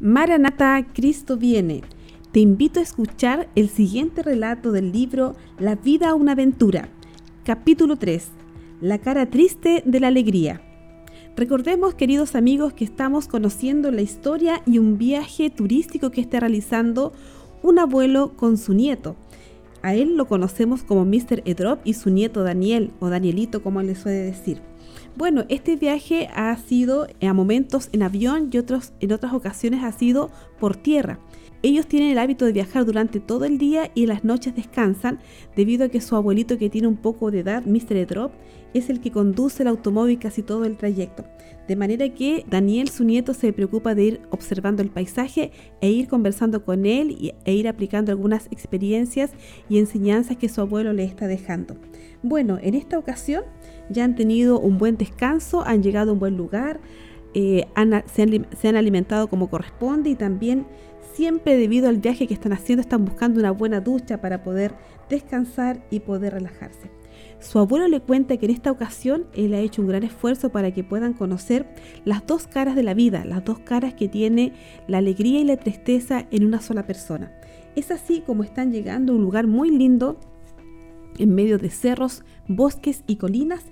Maranata, Cristo viene. Te invito a escuchar el siguiente relato del libro La vida una aventura, capítulo 3, La cara triste de la alegría. Recordemos, queridos amigos, que estamos conociendo la historia y un viaje turístico que está realizando un abuelo con su nieto. A él lo conocemos como Mr. Edrop y su nieto Daniel, o Danielito como le suele decir. Bueno, este viaje ha sido a momentos en avión y otros, en otras ocasiones ha sido por tierra. Ellos tienen el hábito de viajar durante todo el día y las noches descansan debido a que su abuelito que tiene un poco de edad, Mr. Drop, es el que conduce el automóvil casi todo el trayecto. De manera que Daniel, su nieto, se preocupa de ir observando el paisaje e ir conversando con él e ir aplicando algunas experiencias y enseñanzas que su abuelo le está dejando. Bueno, en esta ocasión ya han tenido un buen descanso, han llegado a un buen lugar, eh, se, han, se han alimentado como corresponde y también siempre debido al viaje que están haciendo están buscando una buena ducha para poder descansar y poder relajarse. Su abuelo le cuenta que en esta ocasión él ha hecho un gran esfuerzo para que puedan conocer las dos caras de la vida, las dos caras que tiene la alegría y la tristeza en una sola persona. Es así como están llegando a un lugar muy lindo en medio de cerros, bosques y colinas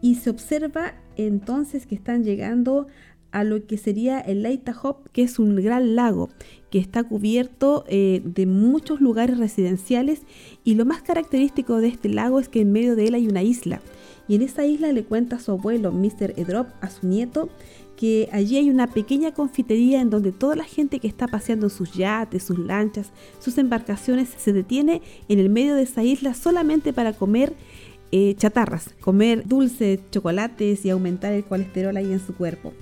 y se observa entonces que están llegando a lo que sería el Hop, que es un gran lago que está cubierto eh, de muchos lugares residenciales y lo más característico de este lago es que en medio de él hay una isla y en esa isla le cuenta su abuelo Mr. Edrop a su nieto que allí hay una pequeña confitería en donde toda la gente que está paseando sus yates, sus lanchas, sus embarcaciones se detiene en el medio de esa isla solamente para comer eh, chatarras, comer dulces, chocolates y aumentar el colesterol ahí en su cuerpo.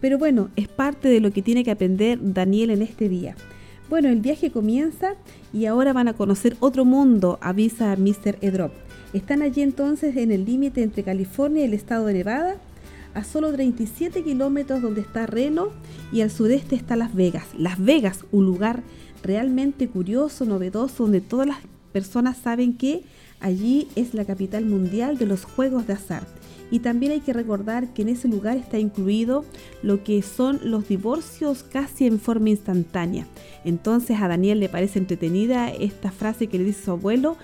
Pero bueno, es parte de lo que tiene que aprender Daniel en este día. Bueno, el viaje comienza y ahora van a conocer otro mundo, avisa Mr. Edrop. Están allí entonces en el límite entre California y el estado de Nevada, a solo 37 kilómetros donde está Reno y al sureste está Las Vegas. Las Vegas, un lugar realmente curioso, novedoso, donde todas las personas saben que Allí es la capital mundial de los juegos de azar. Y también hay que recordar que en ese lugar está incluido lo que son los divorcios casi en forma instantánea. Entonces a Daniel le parece entretenida esta frase que le dice su abuelo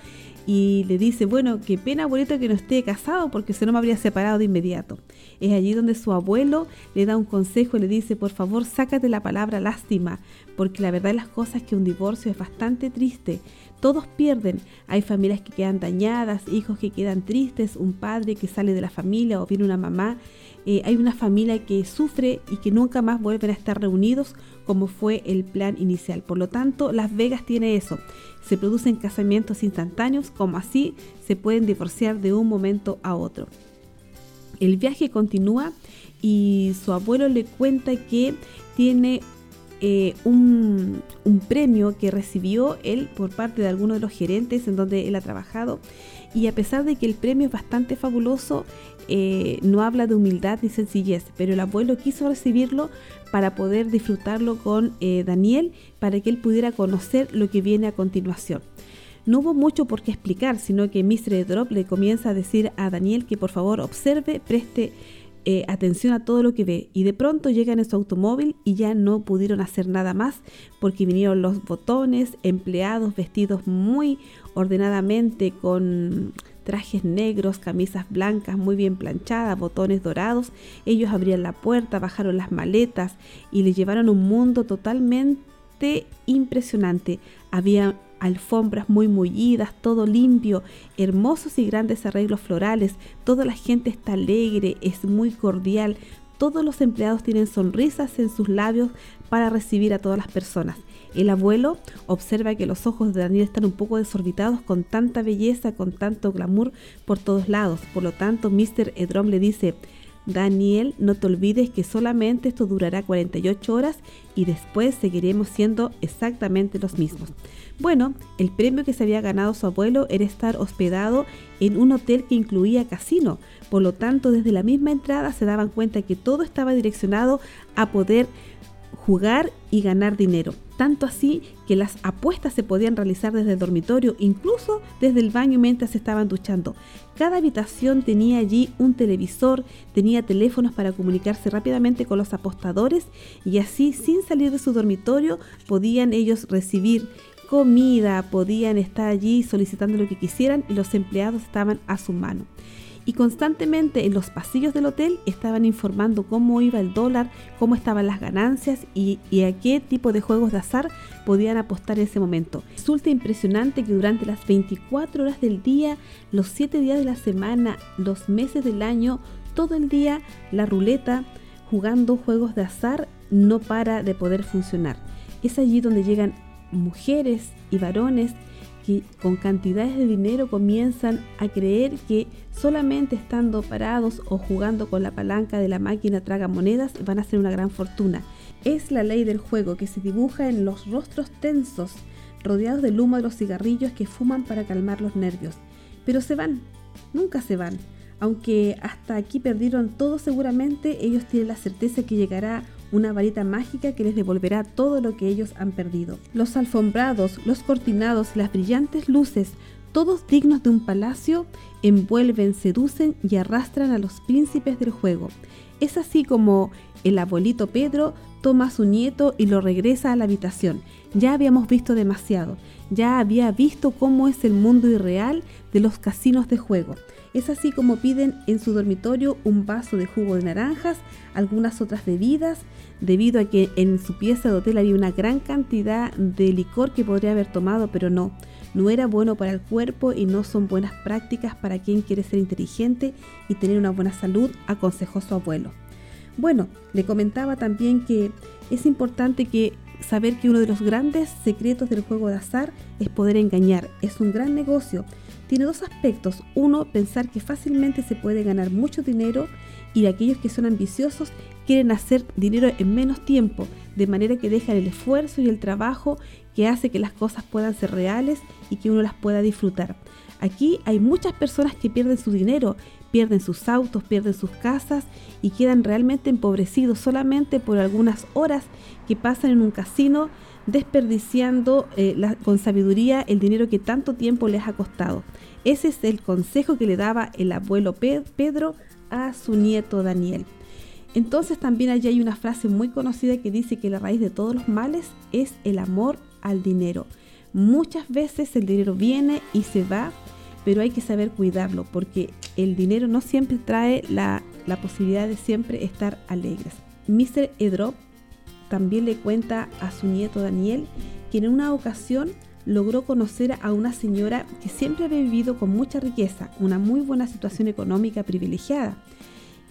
y le dice, bueno, qué pena abuelito que no esté casado porque si no me habría separado de inmediato. Es allí donde su abuelo le da un consejo y le dice, por favor, sácate la palabra lástima, porque la verdad de las cosas es que un divorcio es bastante triste. Todos pierden. Hay familias que quedan dañadas, hijos que quedan tristes, un padre que sale de la familia o viene una mamá. Eh, hay una familia que sufre y que nunca más vuelven a estar reunidos como fue el plan inicial. Por lo tanto, Las Vegas tiene eso. Se producen casamientos instantáneos, como así se pueden divorciar de un momento a otro. El viaje continúa y su abuelo le cuenta que tiene eh, un, premio que recibió él por parte de algunos de los gerentes en donde él ha trabajado. Y a pesar de que el premio es bastante fabuloso, eh, no habla de humildad ni sencillez, pero el abuelo quiso recibirlo para poder disfrutarlo con eh, Daniel, para que él pudiera conocer lo que viene a continuación. No hubo mucho por qué explicar, sino que Mr. Drop le comienza a decir a Daniel que por favor observe, preste eh, atención a todo lo que ve y de pronto llegan en su automóvil y ya no pudieron hacer nada más porque vinieron los botones, empleados vestidos muy ordenadamente con trajes negros, camisas blancas muy bien planchadas, botones dorados. Ellos abrían la puerta, bajaron las maletas y le llevaron un mundo totalmente impresionante. Había alfombras muy mullidas, todo limpio, hermosos y grandes arreglos florales, toda la gente está alegre, es muy cordial, todos los empleados tienen sonrisas en sus labios para recibir a todas las personas. El abuelo observa que los ojos de Daniel están un poco desorbitados con tanta belleza, con tanto glamour por todos lados. Por lo tanto, Mr. Edrom le dice, Daniel, no te olvides que solamente esto durará 48 horas y después seguiremos siendo exactamente los mismos. Bueno, el premio que se había ganado su abuelo era estar hospedado en un hotel que incluía casino, por lo tanto desde la misma entrada se daban cuenta que todo estaba direccionado a poder jugar y ganar dinero. Tanto así que las apuestas se podían realizar desde el dormitorio, incluso desde el baño mientras estaban duchando. Cada habitación tenía allí un televisor, tenía teléfonos para comunicarse rápidamente con los apostadores y así sin salir de su dormitorio podían ellos recibir comida, podían estar allí solicitando lo que quisieran y los empleados estaban a su mano y constantemente en los pasillos del hotel estaban informando cómo iba el dólar, cómo estaban las ganancias y, a qué tipo de juegos de azar podían apostar en ese momento. Resulta impresionante que durante las 24 horas del día, los 7 días de la semana, los meses del año, todo el día la ruleta jugando juegos de azar no para de poder funcionar. Es allí donde llegan mujeres y varones que con cantidades de dinero comienzan a creer que solamente estando parados o jugando con la palanca de la máquina traga monedas van a hacer una gran fortuna. Es la ley del juego que se dibuja en los rostros tensos, rodeados del humo de los cigarrillos que fuman para calmar los nervios. Pero se van, nunca se van. Aunque hasta aquí perdieron todo seguramente, ellos tienen la certeza que llegará una varita mágica que les devolverá todo lo que ellos han perdido. Los alfombrados, los cortinados y las brillantes luces, todos dignos de un palacio, envuelven, seducen y arrastran a los príncipes del juego. Es así como el abuelito Pedro toma a su nieto y lo regresa a la habitación. Ya habíamos visto demasiado, ya había visto cómo es el mundo irreal de los casinos de juego. Es así como piden en su dormitorio un vaso de jugo de naranjas, algunas otras bebidas, debido a que en su pieza de hotel había una gran cantidad de licor que podría haber tomado, pero no, no era bueno para el cuerpo y no son buenas prácticas para quien quiere ser inteligente y tener una buena salud, aconsejó su abuelo. Bueno, le comentaba también que es importante que saber que uno de los grandes secretos del juego de azar es poder engañar. Es un gran negocio. Tiene dos aspectos. Uno, pensar que fácilmente se puede ganar mucho dinero y aquellos que son ambiciosos quieren hacer dinero en menos tiempo, de manera que dejan el esfuerzo y el trabajo que hace que las cosas puedan ser reales y que uno las pueda disfrutar. Aquí hay muchas personas que pierden su dinero, pierden sus autos, pierden sus casas y quedan realmente empobrecidos solamente por algunas horas que pasan en un casino desperdiciando eh, con sabiduría el dinero que tanto tiempo les ha costado. Ese es el consejo que le daba el abuelo Pedro a su nieto Daniel. Entonces también allí hay una frase muy conocida que dice que la raíz de todos los males es el amor al dinero. Muchas veces el dinero viene y se va, pero hay que saber cuidarlo porque el dinero no siempre trae la, posibilidad de siempre estar alegres. Mr. Edrop también le cuenta a su nieto Daniel que en una ocasión logró conocer a una señora que siempre había vivido con mucha riqueza, una muy buena situación económica privilegiada.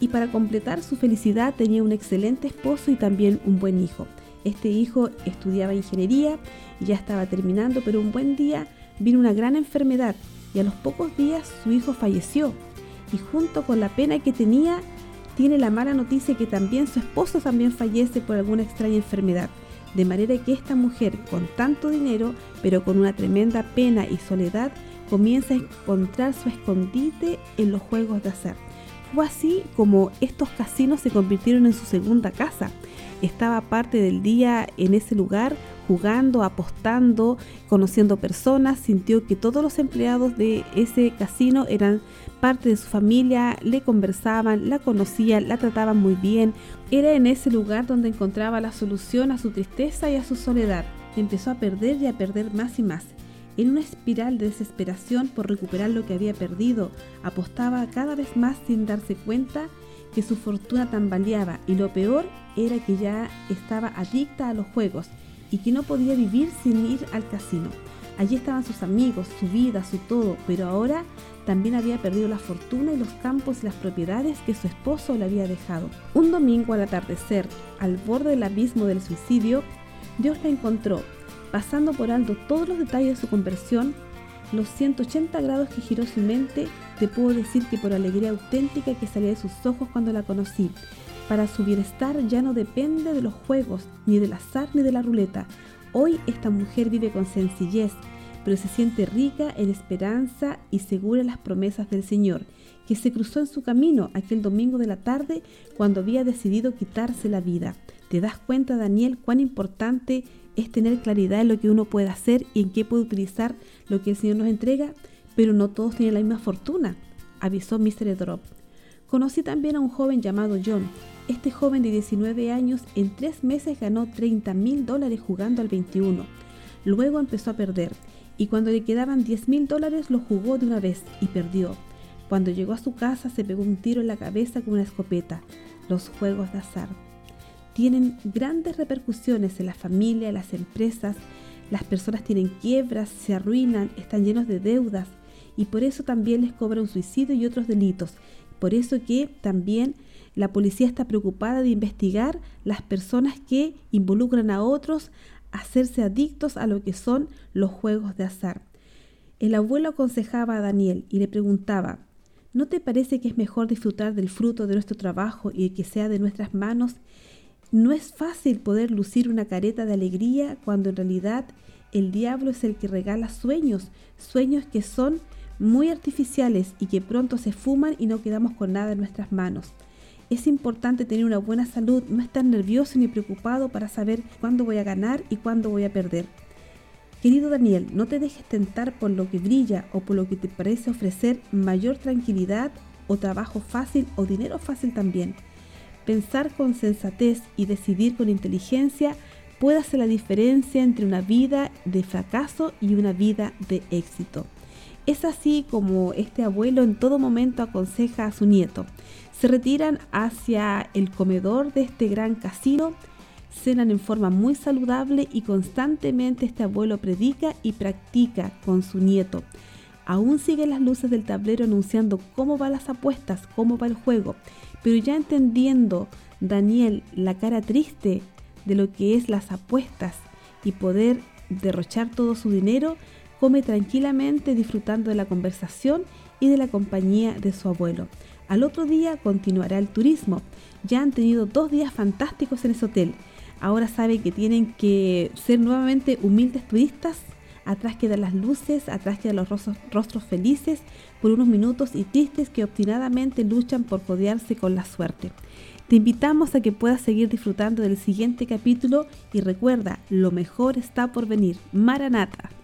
Y para completar su felicidad tenía un excelente esposo y también un buen hijo. Este hijo estudiaba ingeniería y ya estaba terminando, pero un buen día vino una gran enfermedad y a los pocos días su hijo falleció. Y junto con la pena que tenía, tiene la mala noticia que también su esposo también fallece por alguna extraña enfermedad. De manera que esta mujer con tanto dinero, pero con una tremenda pena y soledad, comienza a encontrar su escondite en los juegos de azar. Fue así como estos casinos se convirtieron en su segunda casa. Estaba parte del día en ese lugar jugando, apostando, conociendo personas, sintió que todos los empleados de ese casino eran parte de su familia, le conversaban, la conocían, la trataban muy bien. Era en ese lugar donde encontraba la solución a su tristeza y a su soledad. Empezó a perder y a perder más y más. En una espiral de desesperación por recuperar lo que había perdido, apostaba cada vez más sin darse cuenta que su fortuna tambaleaba y lo peor era que ya estaba adicta a los juegos y que no podía vivir sin ir al casino. Allí estaban sus amigos, su vida, su todo, pero ahora también había perdido la fortuna y los campos y las propiedades que su esposo le había dejado. Un domingo al atardecer, al borde del abismo del suicidio, Dios la encontró, pasando por alto todos los detalles de su conversión, los 180 grados que giró su mente, te puedo decir que por alegría auténtica que salía de sus ojos cuando la conocí, para su bienestar ya no depende de los juegos, ni del azar, ni de la ruleta. Hoy esta mujer vive con sencillez, pero se siente rica en esperanza y segura en las promesas del Señor, que se cruzó en su camino aquel domingo de la tarde cuando había decidido quitarse la vida. Te das cuenta, Daniel, cuán importante es tener claridad en lo que uno puede hacer y en qué puede utilizar lo que el Señor nos entrega, pero no todos tienen la misma fortuna, avisó Mr. Drop. Conocí también a un joven llamado John. Este joven de 19 años en tres meses ganó 30 mil dólares jugando al 21. Luego empezó a perder y cuando le quedaban 10 mil dólares lo jugó de una vez y perdió. Cuando llegó a su casa se pegó un tiro en la cabeza con una escopeta. Los juegos de azar tienen grandes repercusiones en la familia, en las empresas. Las personas tienen quiebras, se arruinan, están llenos de deudas y por eso también les cobra un suicidio y otros delitos. Por eso que también la policía está preocupada de investigar las personas que involucran a otros a hacerse adictos a lo que son los juegos de azar. El abuelo aconsejaba a Daniel y le preguntaba, ¿no te parece que es mejor disfrutar del fruto de nuestro trabajo y que sea de nuestras manos? No es fácil poder lucir una careta de alegría cuando en realidad el diablo es el que regala sueños, sueños que son muy artificiales y que pronto se fuman y no quedamos con nada en nuestras manos. Es importante tener una buena salud, no estar nervioso ni preocupado para saber cuándo voy a ganar y cuándo voy a perder. Querido Daniel, no te dejes tentar por lo que brilla o por lo que te parece ofrecer mayor tranquilidad o trabajo fácil o dinero fácil también. Pensar con sensatez y decidir con inteligencia puede hacer la diferencia entre una vida de fracaso y una vida de éxito. Es así como este abuelo en todo momento aconseja a su nieto. Se retiran hacia el comedor de este gran casino, cenan en forma muy saludable y constantemente este abuelo predica y practica con su nieto. Aún siguen las luces del tablero anunciando cómo van las apuestas, cómo va el juego, pero ya entendiendo Daniel la cara triste de lo que es las apuestas y poder derrochar todo su dinero, come tranquilamente disfrutando de la conversación y de la compañía de su abuelo. Al otro día continuará el turismo. Ya han tenido dos días fantásticos en ese hotel. Ahora saben que tienen que ser nuevamente humildes turistas. Atrás quedan las luces, atrás quedan los rostros, felices por unos minutos y tristes que obstinadamente luchan por codearse con la suerte. Te invitamos a que puedas seguir disfrutando del siguiente capítulo y recuerda, lo mejor está por venir. Maranata.